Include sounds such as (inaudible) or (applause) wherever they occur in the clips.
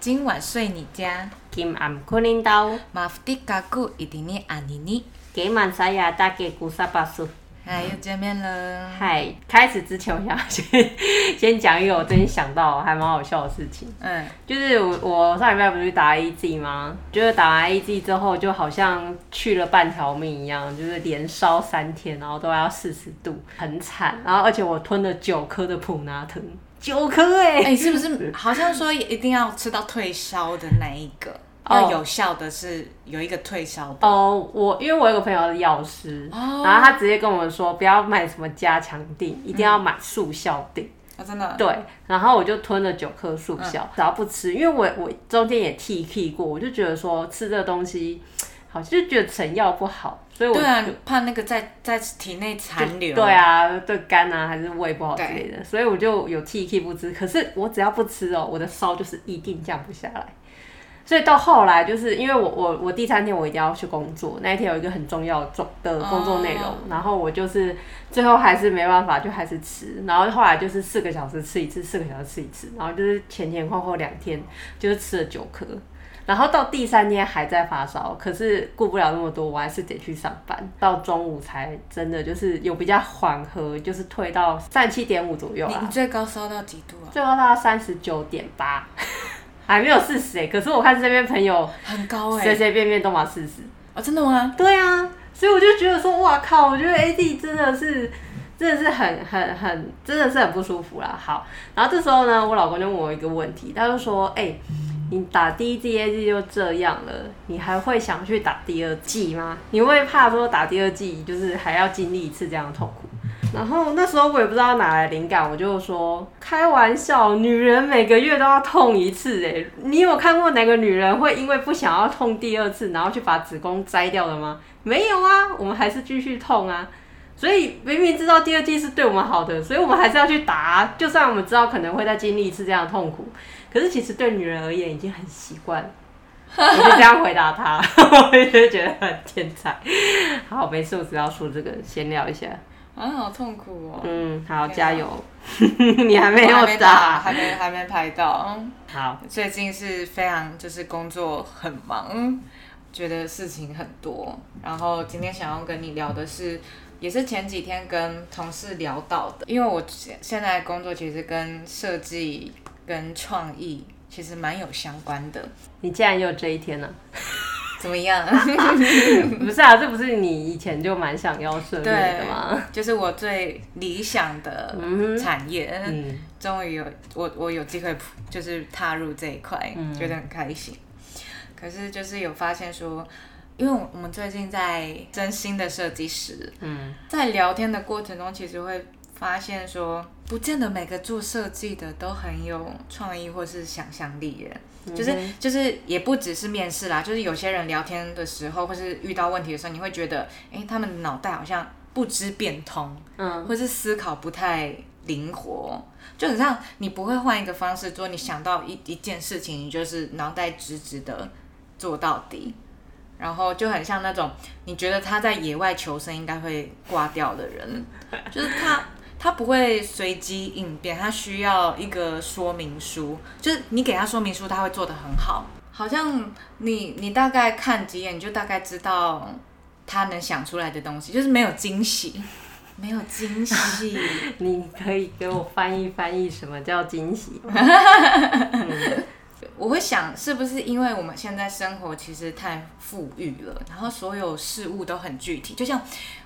今晚睡你家，今晚困领导，马夫蒂嘎古一定尼阿尼尼。给满沙亚大给古萨巴苏。嗨，又见面了。嗨，开始之前我想 (laughs) 先先讲一个我最近想到还蛮好笑的事情。嗯，就是我我上礼拜不是打 A G 吗？就是打完 A G 之后，就好像去了半条命一样，就是连烧三天，然后都要四十度，很惨。然后而且我吞了九颗的普拿疼，九颗哎、哎、是不是好像说一定要吃到退烧的那一个？哦要有效的是有一个退烧的。哦，我因为我有个朋友的药师，哦然后他直接跟我们说，不要买什么加强定，一定要买速效定。啊，真的。对，然后我就吞了九颗速效，只要不吃，因为我我中间也 T K 过，我就觉得说吃这个东西，好像就觉得成药不好，所以我对啊，怕那个在在体内残留。对，啊，对肝啊还是胃不好之类的，所以我就有 T K 不吃。可是我只要不吃哦，我的烧就是一定降不下来。所以到后来，就是因为我我我第三天我一定要去工作，那一天有一个很重要的重的工作内容，哦然后我就是最后还是没办法，就还是吃，然后后来就是四个小时吃一次，四个小时吃一次，然后就是前前后后两天就是吃了九颗，然后到第三天还在发烧，可是顾不了那么多，我还是得去上班，到中午才真的就是有比较缓和，就是退到三七点五左右啊你你，最高烧到几度啊？最高到三十九点八，还没有四十哎，可是我看这边朋友很高哎、随随便便都嘛四十。哦，真的吗？对啊，所以我就觉得说，哇靠，我觉得 AD 真的是。真的是很很很，真的是很不舒服啦。好，然后这时候呢，我老公就问我一个问题，他就说：“哎、你打第一季就这样了，你还会想去打第二季吗？你会怕说打第二季就是还要经历一次这样的痛苦？”然后那时候我也不知道哪来灵感，我就说开玩笑，女人每个月都要痛一次哎，你有看过哪个女人会因为不想要痛第二次，然后去把子宫摘掉的吗？没有啊，我们还是继续痛啊。所以明明知道第二季是对我们好的，所以我们还是要去打、就算我们知道可能会再经历一次这样的痛苦，可是其实对女人而言已经很习惯了。(laughs) 我就这样回答他，(laughs) 我就觉得很天才。好，没事，我只要说这个，闲聊一下。啊，好痛苦哦。嗯，好，加油！(laughs) 你还没有没打，还没还没拍到。嗯好，最近是非常就是工作很忙，觉得事情很多。然后今天想要跟你聊的是，也是前几天跟同事聊到的，因为我现现在工作其实跟设计跟创意其实蛮有相关的。你竟然也有这一天呢、怎么样？(laughs) 不是啊，这不是你以前就蛮想要涉猎的吗？就是我最理想的嗯产业，嗯，终于有我我有机会就是踏入这一块，嗯觉得很开心。可是就是有发现说，因为我们最近在真心的设计师，嗯，在聊天的过程中，其实会发现说，不见得每个做设计的都很有创意或是想象力耶。就是就是也不只是面试啦，就是有些人聊天的时候，或是遇到问题的时候，你会觉得，哎、他们脑袋好像不知变通，嗯，或是思考不太灵活，就很像你不会换一个方式做，你想到一一件事情，你就是脑袋直直的做到底，然后就很像那种你觉得他在野外求生应该会挂掉的人，就是他。他不会随机应变，它需要一个说明书，就是你给他说明书，他会做得很好。好像你你大概看几眼，你就大概知道他能想出来的东西，就是没有惊喜。没有惊喜，(laughs) 你可以给我翻译翻译什么叫惊喜吗？(laughs) 我会想是不是因为我们现在生活其实太富裕了，然后所有事物都很具体。就像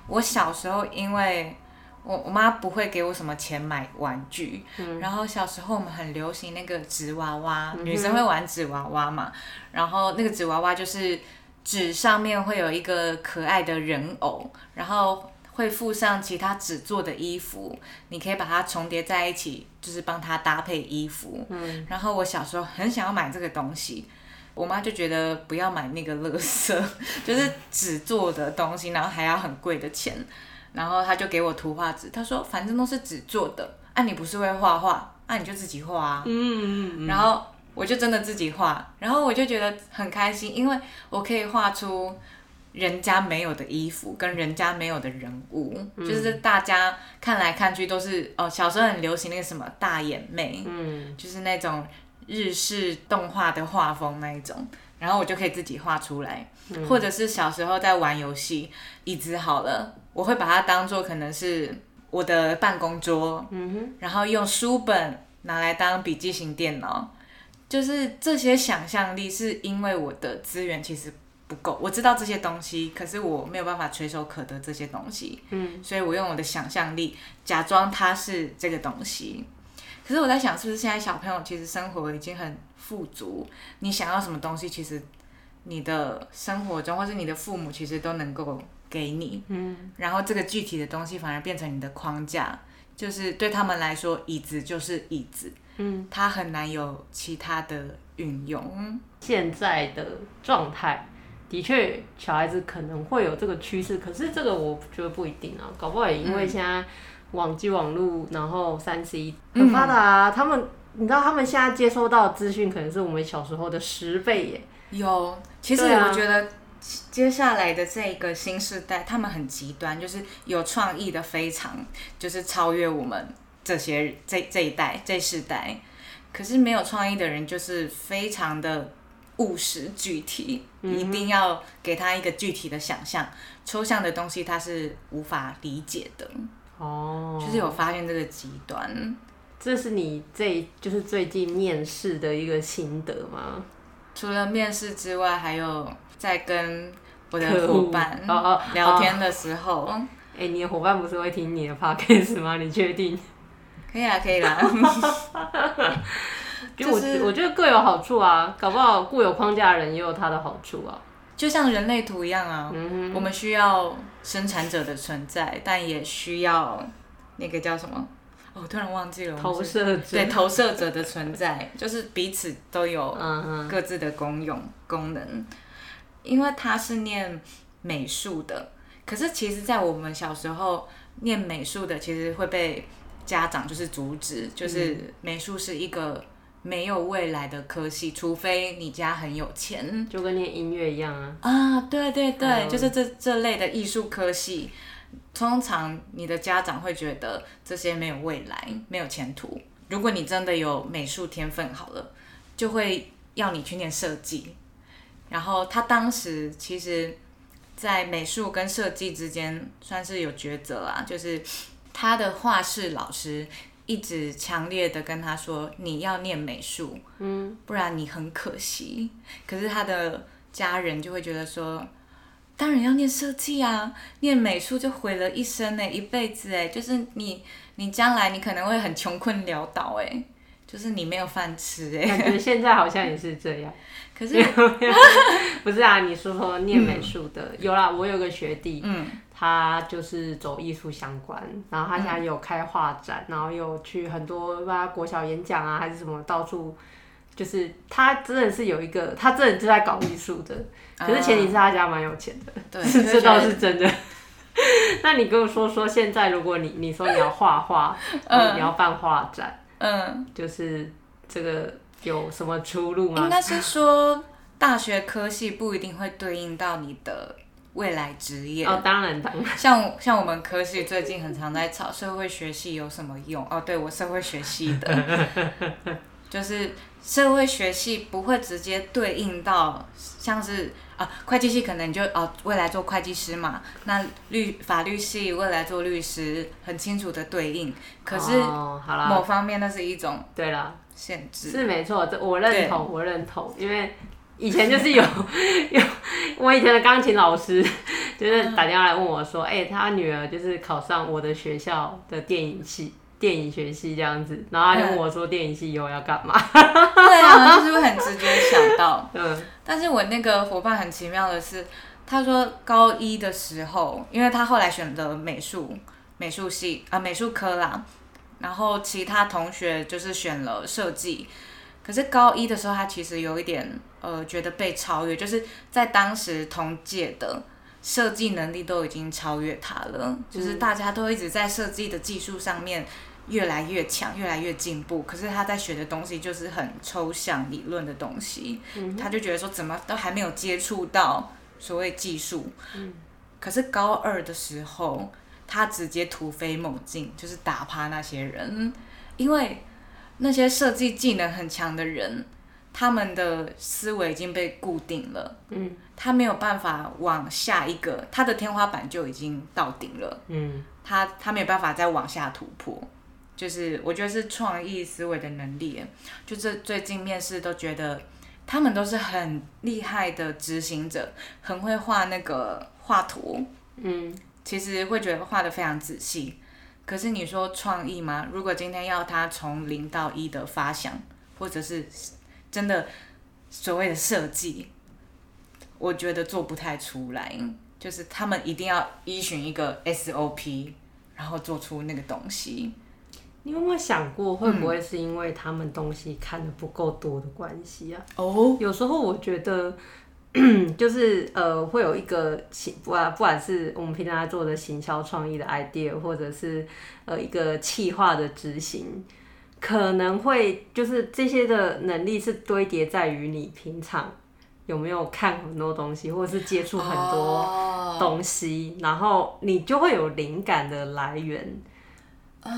我小时候，因为我我妈不会给我什么钱买玩具，然后小时候我们很流行那个纸娃娃，女生会玩纸娃娃嘛，然后那个纸娃娃就是纸上面会有一个可爱的人偶，然后。会附上其他纸做的衣服，你可以把它重叠在一起，就是帮它搭配衣服。嗯，然后我小时候很想要买这个东西，我妈就觉得不要买那个垃圾，(laughs) 就是纸做的东西，然后还要很贵的钱。然后他就给我图画纸，他说反正都是纸做的，啊你不是会画画，啊你就自己画啊。嗯嗯然后我就真的自己画，然后我就觉得很开心，因为我可以画出人家没有的衣服跟人家没有的人物，就是大家看来看去都是哦，小时候很流行那个什么大眼妹，嗯就是那种日式动画的画风那一种，然后我就可以自己画出来。或者是小时候在玩游戏，椅子好了，我会把它当做可能是我的办公桌，然后用书本拿来当笔记型电脑。就是这些想象力，是因为我的资源其实不够，我知道这些东西，可是我没有办法垂手可得这些东西，嗯，所以我用我的想象力假装它是这个东西。可是我在想，是不是现在小朋友其实生活已经很富足，你想要什么东西，其实你的生活中或是你的父母其实都能够给你，嗯，然后这个具体的东西反而变成你的框架，就是对他们来说，椅子就是椅子。嗯，它很难有其他的运用。现在的状态的确，小孩子可能会有这个趋势，可是这个我觉得不一定啊，搞不好也因为现在网际网络，然后三 C 很发达啊，他们你知道他们现在接收到资讯可能是我们小时候的十倍耶。有，其实我觉得接下来的这个新时代，他们很极端，就是有创意的非常，就是超越我们。这些这这一代这世代，可是没有创意的人就是非常的务实具体，一定要给他一个具体的想象，抽象的东西他是无法理解的。哦，就是有发现这个极端，这是你最就是最近面试的一个心得吗？除了面试之外，还有在跟我的伙伴聊天的时候，哎，你的伙伴不是会听你的 podcast 吗？你确定？(laughs) 可以啊，可以啦。(laughs) (laughs) 就我我觉得各有好处啊，搞不好固有框架的人也有他的好处啊。就像人类图一样啊，我们需要生产者的存在，但也需要那个叫什么？哦，突然忘记了。投射者。对，投射者的存在，就是彼此都有各自的功用功能。因为他是念美术的，可是其实，在我们小时候念美术的，其实会被。家长就是阻止，就是美术是一个没有未来的科系，除非你家很有钱，就跟念音乐一样啊。啊，对对对，就是这这类的艺术科系，通常你的家长会觉得这些没有未来，没有前途。如果你真的有美术天分，好了，就会要你去念设计。然后他当时其实，在美术跟设计之间算是有抉择啊，就是。他的画室老师一直强烈的跟他说：“你要念美术，嗯，不然你很可惜。”可是他的家人就会觉得说：“当然要念设计啊，念美术就毁了一生呢，一辈子哎，就是你，你将来你可能会很穷困潦倒哎，就是你没有饭吃哎。”感觉现在好像也是这样。(laughs) 可是不是啊？你说说念美术的，有啦，我有个学弟，嗯。他就是走艺术相关，然后他现在有开画展，然后有去很多吧国小演讲啊，还是什么到处，就是他真的是有一个，他真的就在搞艺术的。可是前提是他家蛮有钱的，对，(laughs) 这倒是真的。(laughs) 那你跟我说说，现在如果你你说你要画画，你要办画展，嗯，就是这个有什么出路吗？应该是说大学科系不一定会对应到你的。未来职业哦，当然当然，像像我们科系最近很常在吵社会学系有什么用哦？对我社会学系的，(laughs) 就是社会学系不会直接对应到像是啊会计系可能就哦未来做会计师嘛，那律法律系未来做律师很清楚的对应，可是某方面那是一种对了限制是没错，这我认同我认同，因为。以前就是有 (laughs) 有，我以前的钢琴老师就是打电话来问我说，哎，他女儿就是考上我的学校的电影系，电影学系这样子，然后他就问我说，电影系以后要干嘛？对啊，就是会很直接想到。(laughs) 嗯，但是我那个伙伴很奇妙的是，他说高一的时候，因为他后来选择美术美术系啊美术科啦，然后其他同学就是选了设计。可是高一的时候，他其实有一点呃，觉得被超越，就是在当时同届的设计能力都已经超越他了，就是大家都一直在设计的技术上面越来越强，越来越进步。可是他在学的东西就是很抽象理论的东西，他就觉得说怎么都还没有接触到所谓技术。可是高二的时候，他直接突飞猛进，就是打趴那些人，因为。那些设计技能很强的人，他们的思维已经被固定了，嗯他没有办法往下一个，他的天花板就已经到顶了，嗯他他没有办法再往下突破。就是我觉得是创意思维的能力，就这最近面试都觉得他们都是很厉害的执行者，很会画那个画图，嗯其实会觉得画的非常仔细。可是你说创意吗？如果今天要他从零到一的发想，或者是真的所谓的设计，我觉得做不太出来。就是他们一定要依循一个 SOP，然后做出那个东西。你有没有想过，会不会是因为他们东西看的不够多的关系啊？哦，有时候我觉得，就是呃，会有一个行不管不管是我们平常在做的行销创意的 idea，或者是呃一个企划的执行，可能会就是这些的能力是堆叠在于你平常有没有看很多东西，或者是接触很多哦东西，然后你就会有灵感的来源。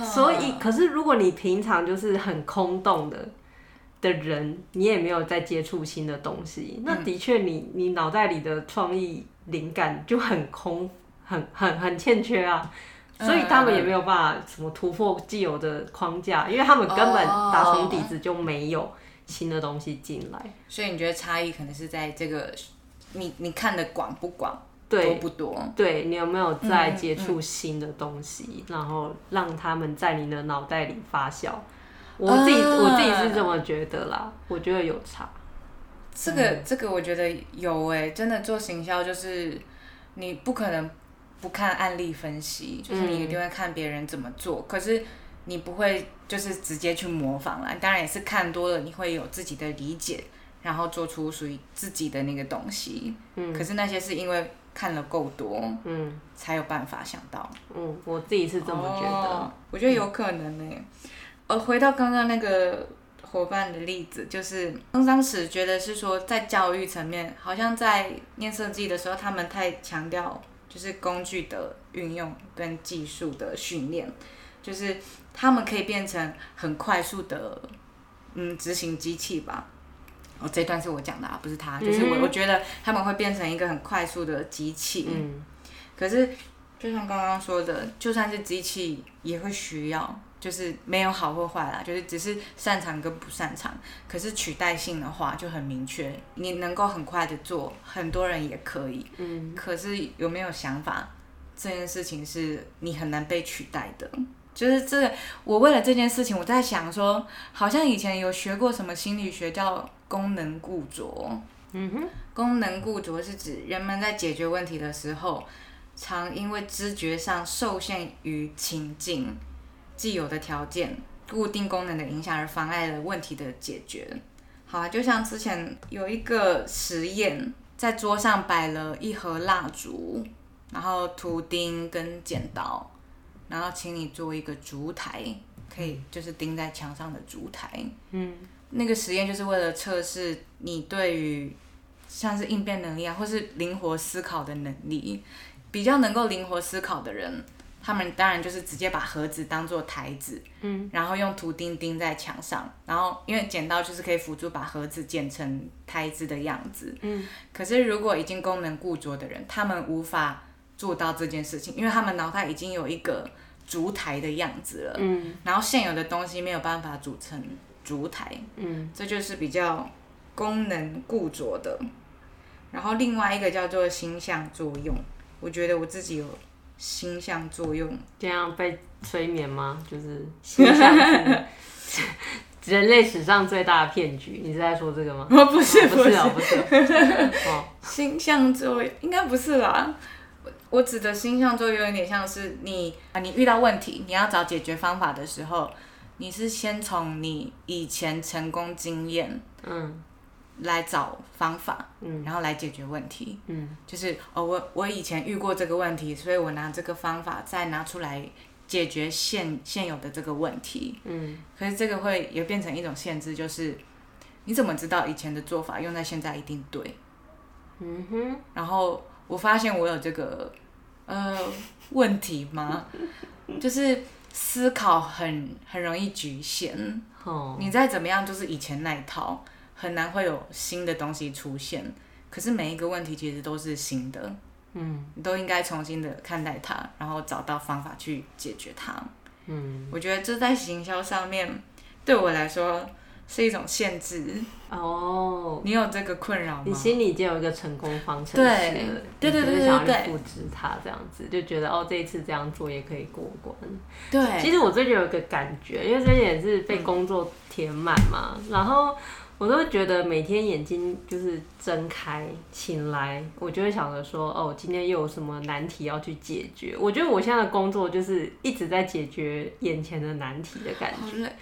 所以，可是如果你平常就是很空洞的的人，你也没有在接触新的东西，那的确你你脑袋里的创意灵感就很空，很很很欠缺啊。所以他们也没有办法什么突破既有的框架，因为他们根本打从底子就没有新的东西进来。所以你觉得差异可能是在这个你你看的广不广，多不多？对，你有没有在接触新的东西，然后让他们在你的脑袋里发酵？我自己、啊我自己是这么觉得啦，我觉得有差。这个、这个我觉得有诶、真的做行销就是你不可能不看案例分析，就是你一定会看别人怎么做，可是你不会就是直接去模仿啦。当然也是看多了，你会有自己的理解，然后做出属于自己的那个东西。嗯，可是那些是因为看了够多，嗯才有办法想到。嗯，我自己是这么觉得。哦我觉得有可能呢、呃，回到刚刚那个伙伴的例子，就是当时觉得是说，在教育层面，好像在念设计的时候，他们太强调就是工具的运用跟技术的训练，就是他们可以变成很快速的嗯执行机器吧。哦，这段是我讲的啊，不是他，就是我，嗯我觉得他们会变成一个很快速的机器。嗯可是，就像刚刚说的，就算是机器也会需要，就是没有好或坏啦，就是只是擅长跟不擅长。可是取代性的话就很明确，你能够很快的做，很多人也可以。嗯可是有没有想法，这件事情是你很难被取代的。就是这个，我为了这件事情，我在想说，好像以前有学过什么心理学叫功能固着。嗯哼，功能固着是指人们在解决问题的时候，常因为知觉上受限于情境、既有的条件、固定功能的影响而妨碍了问题的解决。好啊，就像之前有一个实验，在桌上摆了一盒蜡烛，然后图钉跟剪刀，然后请你做一个烛台，可以就是钉在墙上的烛台。嗯那个实验就是为了测试你对于像是应变能力啊，或是灵活思考的能力。比较能够灵活思考的人，他们当然就是直接把盒子当做台子，嗯，然后用图钉钉在墙上，然后因为剪刀就是可以辅助把盒子剪成台子的样子，嗯。可是如果已经功能固着的人，他们无法做到这件事情，因为他们脑袋已经有一个烛台的样子了，嗯然后现有的东西没有办法组成烛台，嗯这就是比较功能固着的。然后另外一个叫做星象作用，我觉得我自己有星象作用，这样被催眠吗？就是形象是 (laughs) 人类史上最大的骗局。你是在说这个吗？哦不是哦不是哦，不是哦。哦，星象作用应该不是啦。我我指的星象作用有点像是你啊，你遇到问题，你要找解决方法的时候，你是先从你以前成功经验嗯来找方法，嗯然后来解决问题。嗯就是哦，我我以前遇过这个问题，所以我拿这个方法再拿出来解决现现有的这个问题。嗯可是这个会也变成一种限制，就是你怎么知道以前的做法用在现在一定对？嗯哼，然后我发现我有这个呃问题吗？(laughs) 就是思考很很容易局限。哦，你再怎么样，就是以前那一套，很难会有新的东西出现。可是每一个问题其实都是新的，嗯你都应该重新的看待它，然后找到方法去解决它。嗯，我觉得这在行销上面对我来说是一种限制。哦，你有这个困扰吗？你心里已经有一个成功方程式对了，对对对你就是想要对对去复制它这样子，就觉得哦这一次这样做也可以过关。对，其实我最近有一个感觉，因为最近也是被工作填满嘛，然后我都会觉得每天眼睛就是睁开醒来，我就会想着说，哦，今天又有什么难题要去解决。我觉得我现在的工作就是一直在解决眼前的难题的感觉。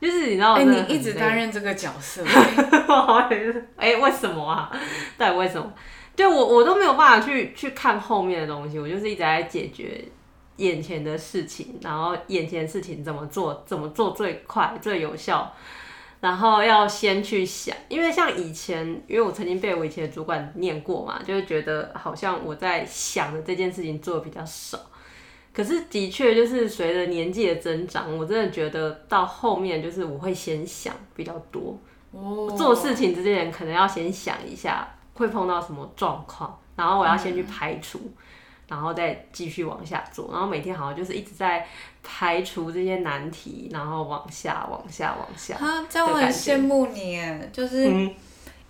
就是你知道哎、你一直担任这个角色，(laughs) 哎、为什么啊？(laughs) 到底为什么？对我我都没有办法去去看后面的东西，我就是一直在解决眼前的事情，然后眼前的事情怎么做，怎么做最快最有效，然后要先去想，因为像以前，因为我曾经被我以前的主管念过嘛，就是觉得好像我在想的这件事情做的比较少。可是的确就是随着年纪的增长，我真的觉得到后面就是我会先想比较多，哦。做事情之前可能要先想一下会碰到什么状况，然后我要先去排除，然后再继续往下做，然后每天好像就是一直在排除这些难题，然后往下、往下、往下。啊，这样我很羡慕你耶，就是嗯，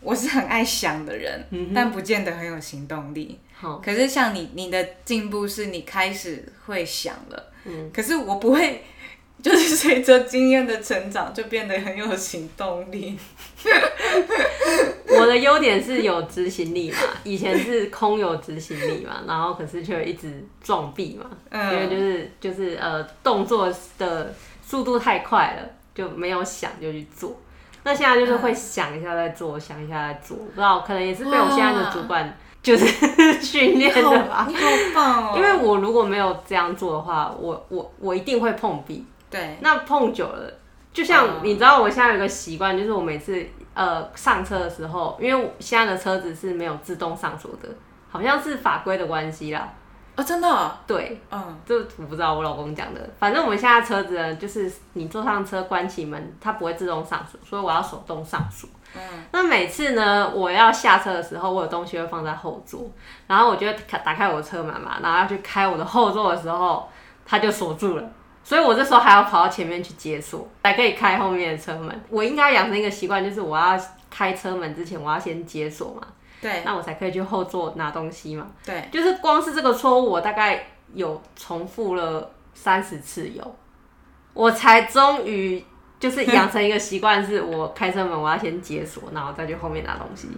我是很爱想的人，嗯但不见得很有行动力。好，可是像你，你的进步是你开始会想了，嗯，可是我不会，就是随着经验的成长就变得很有行动力。(laughs) 我的优点是有执行力嘛，以前是空有执行力嘛，然后可是却一直撞壁嘛，因为就嗯，是就是呃动作的速度太快了，就没有想就去做。那现在就是会想一下再做，想一下再做，不知道可能也是被我现在的主管就是训练的吧。你好棒哦！因为我如果没有这样做的话，我我我一定会碰壁。对，那碰久了，就像嗯你知道，我现在有个习惯，就是我每次呃上车的时候，因为我现在的车子是没有自动上锁的，好像是法规的关系啦。哦，真的哦，对，嗯，这我不知道我老公讲的，反正我们现在车子呢，就是你坐上车关起门，它不会自动上锁，所以我要手动上锁。嗯，那每次呢，我要下车的时候，我有东西会放在后座，然后我就会打打开我的车门嘛，然后要去开我的后座的时候，它就锁住了。所以我这时候还要跑到前面去解锁，才可以开后面的车门。我应该养成一个习惯，就是我要开车门之前，我要先解锁嘛，对那我才可以去后座拿东西嘛。对，就是光是这个错误，我大概有重复了三十次有，我才终于就是养成一个习惯，是我开车门我要先解锁，然后再去后面拿东西。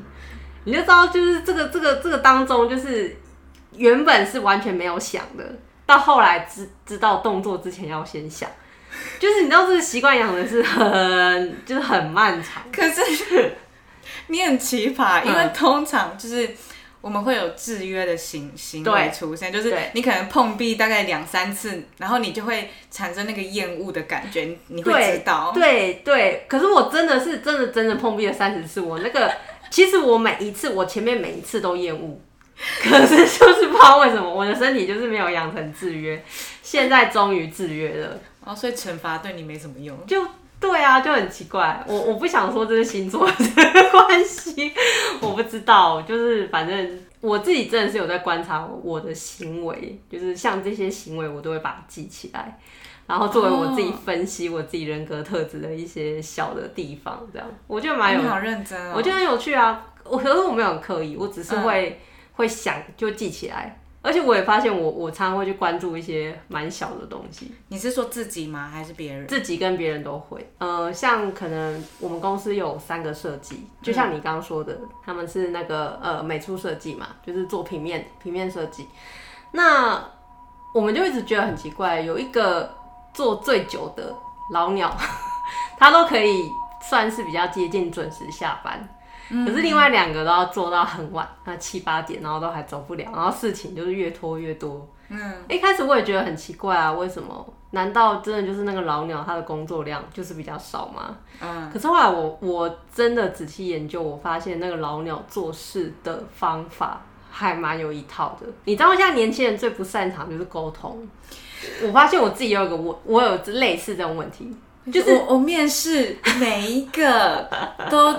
你就知道，就是这个这个这个当中，就是原本是完全没有想的，到后来知知道动作之前要先想，就是你知道这个习惯养的是很就是很漫长。可是你很奇葩，因为嗯通常就是。我们会有制约的行行为出现，就是你可能碰壁大概两三次，然后你就会产生那个厌恶的感觉，你你会知道。对对，可是我真的是真的真的碰壁了三十次，我那个 (laughs) 其实我每一次我前面每一次都厌恶，(laughs) 可是就是不知道为什么我的身体就是没有养成制约，现在终于制约了，哦，所以惩罚对你没什么用。就对啊，就很奇怪，我我不想说这是星座的关系，我不知道，就是反正我自己真的是有在观察我的行为，就是像这些行为我都会把它记起来。然后作为我自己分析我自己人格特质的一些小的地方，这样我觉得蛮有好认真哦。我觉得很有趣啊。我可是我没有很刻意，我只是会、会想就记起来，而且我也发现我我常常会去关注一些蛮小的东西，你是说自己吗？还是别人？自己跟别人都会。呃，像可能我们公司有三个设计，就像你刚刚说的，他们是那个呃美术设计嘛，就是做平面平面设计。那我们就一直觉得很奇怪，有一个做最久的老鸟，(laughs) 他都可以算是比较接近准时下班。可是另外两个都要做到很晚，那七八点，然后都还走不了，然后事情就是越拖越多。嗯，一开始我也觉得很奇怪啊，为什么？难道真的就是那个老鸟他的工作量就是比较少吗？嗯，可是后来我我真的仔细研究，我发现那个老鸟做事的方法还蛮有一套的。你知道现在年轻人最不擅长就是沟通。我发现我自己有一个我，我有类似这种问题，就是我我面试每一个都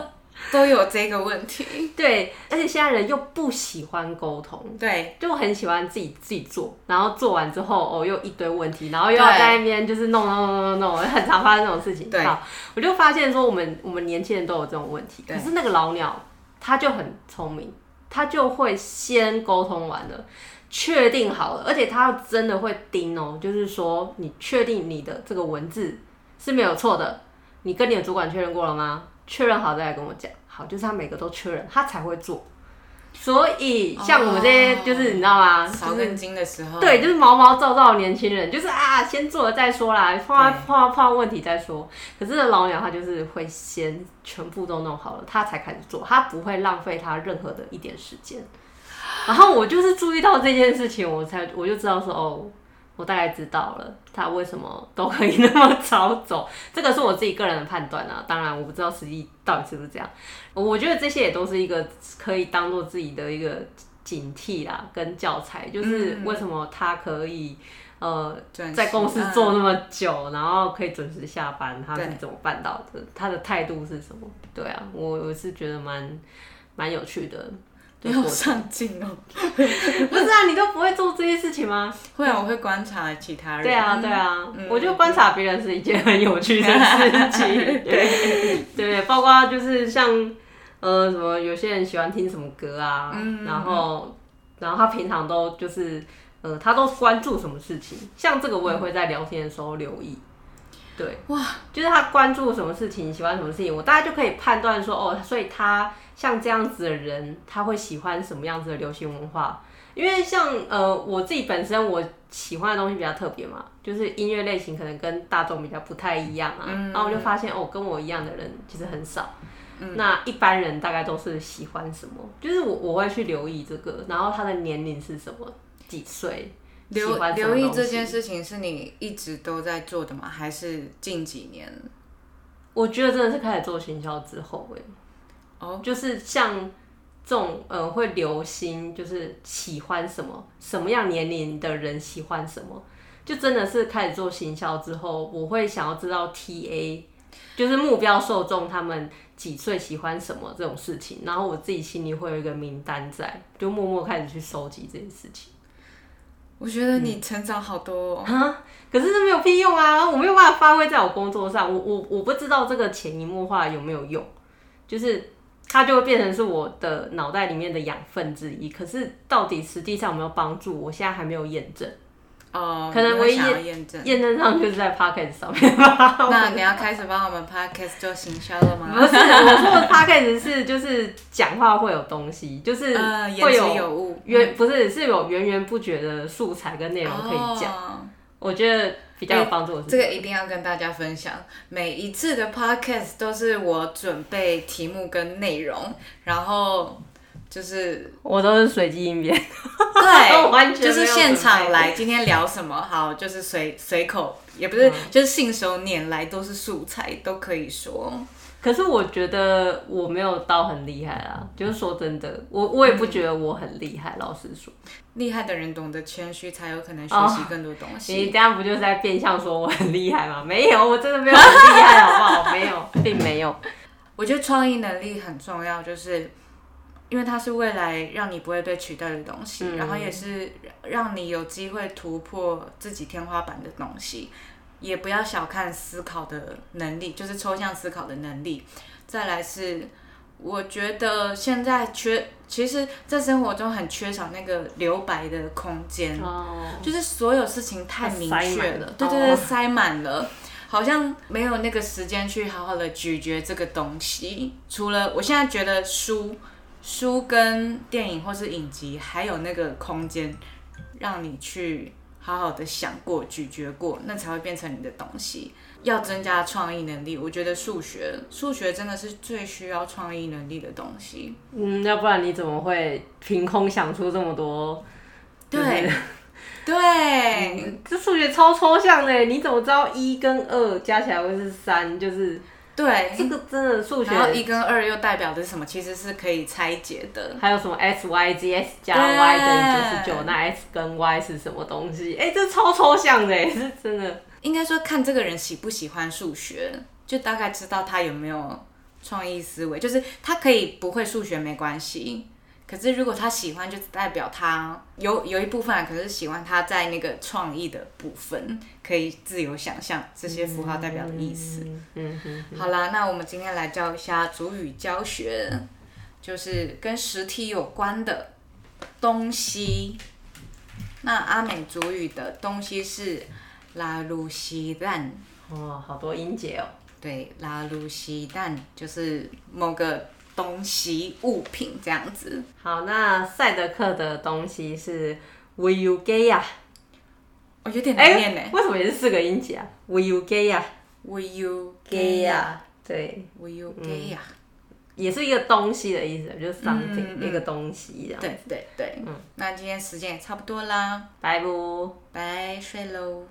都有这个问题。(laughs) 对，而且现在人又不喜欢沟通，对，就很喜欢自己自己做，然后做完之后哦又一堆问题，然后又要在那边就是弄弄弄弄弄，(laughs) 很常发生这种事情。对，我就发现说我们我们年轻人都有这种问题，可是那个老鸟他就很聪明，他就会先沟通完了。确定好了，而且他真的会盯哦，就是说你确定你的这个文字是没有错的，你跟你的主管确认过了吗？确认好再来跟我讲。好，就是他每个都确认，他才会做。所以像我们这些，就是你知道吗？少根筋的时候，对，就是毛毛躁躁的年轻人，就是啊，先做了再说啦，碰到碰到碰到问题再说。可是老鸟他就是会先全部都弄好了，他才开始做，他不会浪费他任何的一点时间。然后我就是注意到这件事情，我才我就知道说哦，我大概知道了他为什么都可以 (laughs) 那么早走。这个是我自己个人的判断啊，当然我不知道实际到底是不是这样。我觉得这些也都是一个可以当做自己的一个警惕啦，跟教材，就是为什么他可以呃在公司做那么久，然后可以准时下班，他是怎么办到的？他的态度是什么？对啊，我我是觉得蛮蛮有趣的。你好上进哦！(laughs) 不是啊，你都不会做这些事情吗？会啊，我会观察其他人。对啊，对啊，我觉得观察别人是一件很有趣的事情。(laughs) 对对，包括就是像呃什么，有些人喜欢听什么歌啊，然后然后他平常都就是呃他都关注什么事情，像这个我也会在聊天的时候留意。对，哇，就是他关注什么事情，喜欢什么事情，我大概就可以判断说哦，所以他。像这样子的人，他会喜欢什么样子的流行文化？因为像呃，我自己本身我喜欢的东西比较特别嘛，就是音乐类型可能跟大众比较不太一样啊。然后我就发现哦，跟我一样的人其实很少。那一般人大概都是喜欢什么？就是我我会去留意这个，然后他的年龄是什么？几岁？留留意这件事情是你一直都在做的吗？还是近几年？我觉得真的是开始做行销之后哎。就是像这种呃，会留心，就是喜欢什么什么样年龄的人喜欢什么，就真的是开始做行销之后，我会想要知道 T A，就是目标受众他们几岁喜欢什么这种事情，然后我自己心里会有一个名单在，就默默开始去收集这件事情。我觉得你成长好多啊，可是这没有屁用啊，我没有办法发挥在我工作上，我我我不知道这个潜移默化有没有用，就是。它就会变成是我的脑袋里面的养分之一，可是到底实际上有没有帮助，我现在还没有验证。哦，可能唯一验证验证上就是在 podcast 上面那你要开始帮我们 podcast 做行销了吗？不是，我说的 podcast 是就是讲话会有东西，就是会有源，不是是有源源不绝的素材跟内容可以讲。我觉得。比较有帮助，这个一定要跟大家分享。每一次的 podcast 都是我准备题目跟内容，然后就是我都是随机应变，(laughs) 对，(laughs) 完全就是现场来。今天聊什么？好，就是随随口，也不是，就是信手拈来，都是素材，都可以说。可是我觉得我没有到很厉害啊，就是说真的，我我也不觉得我很厉害。老实说，厉害的人懂得谦虚，才有可能学习更多东 (laughs) 西。你这样不就是在变相说我很厉害吗？没有，我真的没有很厉害，好不好？没有，并没有。我觉得创意能力很重要，就是因为它是未来让你不会被取代的东西，然后也是让你有机会突破自己天花板的东西。也不要小看思考的能力，就是抽象思考的能力。再来是，我觉得现在缺，其实，在生活中很缺少那个留白的空间，就是所有事情太明确了，对对对，塞满了，好像没有那个时间去好好的咀嚼这个东西。除了我现在觉得书、书跟电影或是影集，还有那个空间，让你去。好好的想过、咀嚼过，那才会变成你的东西。要增加创意能力，我觉得数学，数学真的是最需要创意能力的东西。嗯，要不然你怎么会凭空想出这么多？对，对，这数学超抽象的，你怎么知道一跟二加起来会是三？就是对，这个真的数学然后一跟二又代表的是什么？其实是可以拆解的。还有什么 S Y Z S 加 y 等于九十九，那 x 跟 y 是什么东西？哎、这超抽象的，哎，是真的。应该说看这个人喜不喜欢数学，就大概知道他有没有创意思维。就是他可以不会数学没关系，可是如果他喜欢，就代表他有有一部分可能是喜欢他在那个创意的部分，可以自由想象这些符号代表的意思。嗯嗯好啦，那我们今天来教一下主语教学，就是跟实体有关的东西。那阿美主语的东西是拉鲁西蛋，哦，好多音节哦。对，拉鲁西蛋就是某个东西物品这样子。好，那赛德克的东西是 gay 呀？哦，有点哎、难念呢。为什么也是四个音节啊 gay 呀 gay 呀呀？对 gay 呀？也是一个东西的意思，就是 something、嗯嗯一个东西这样。对对对，那今天时间也差不多啦，拜不。拜，睡喽。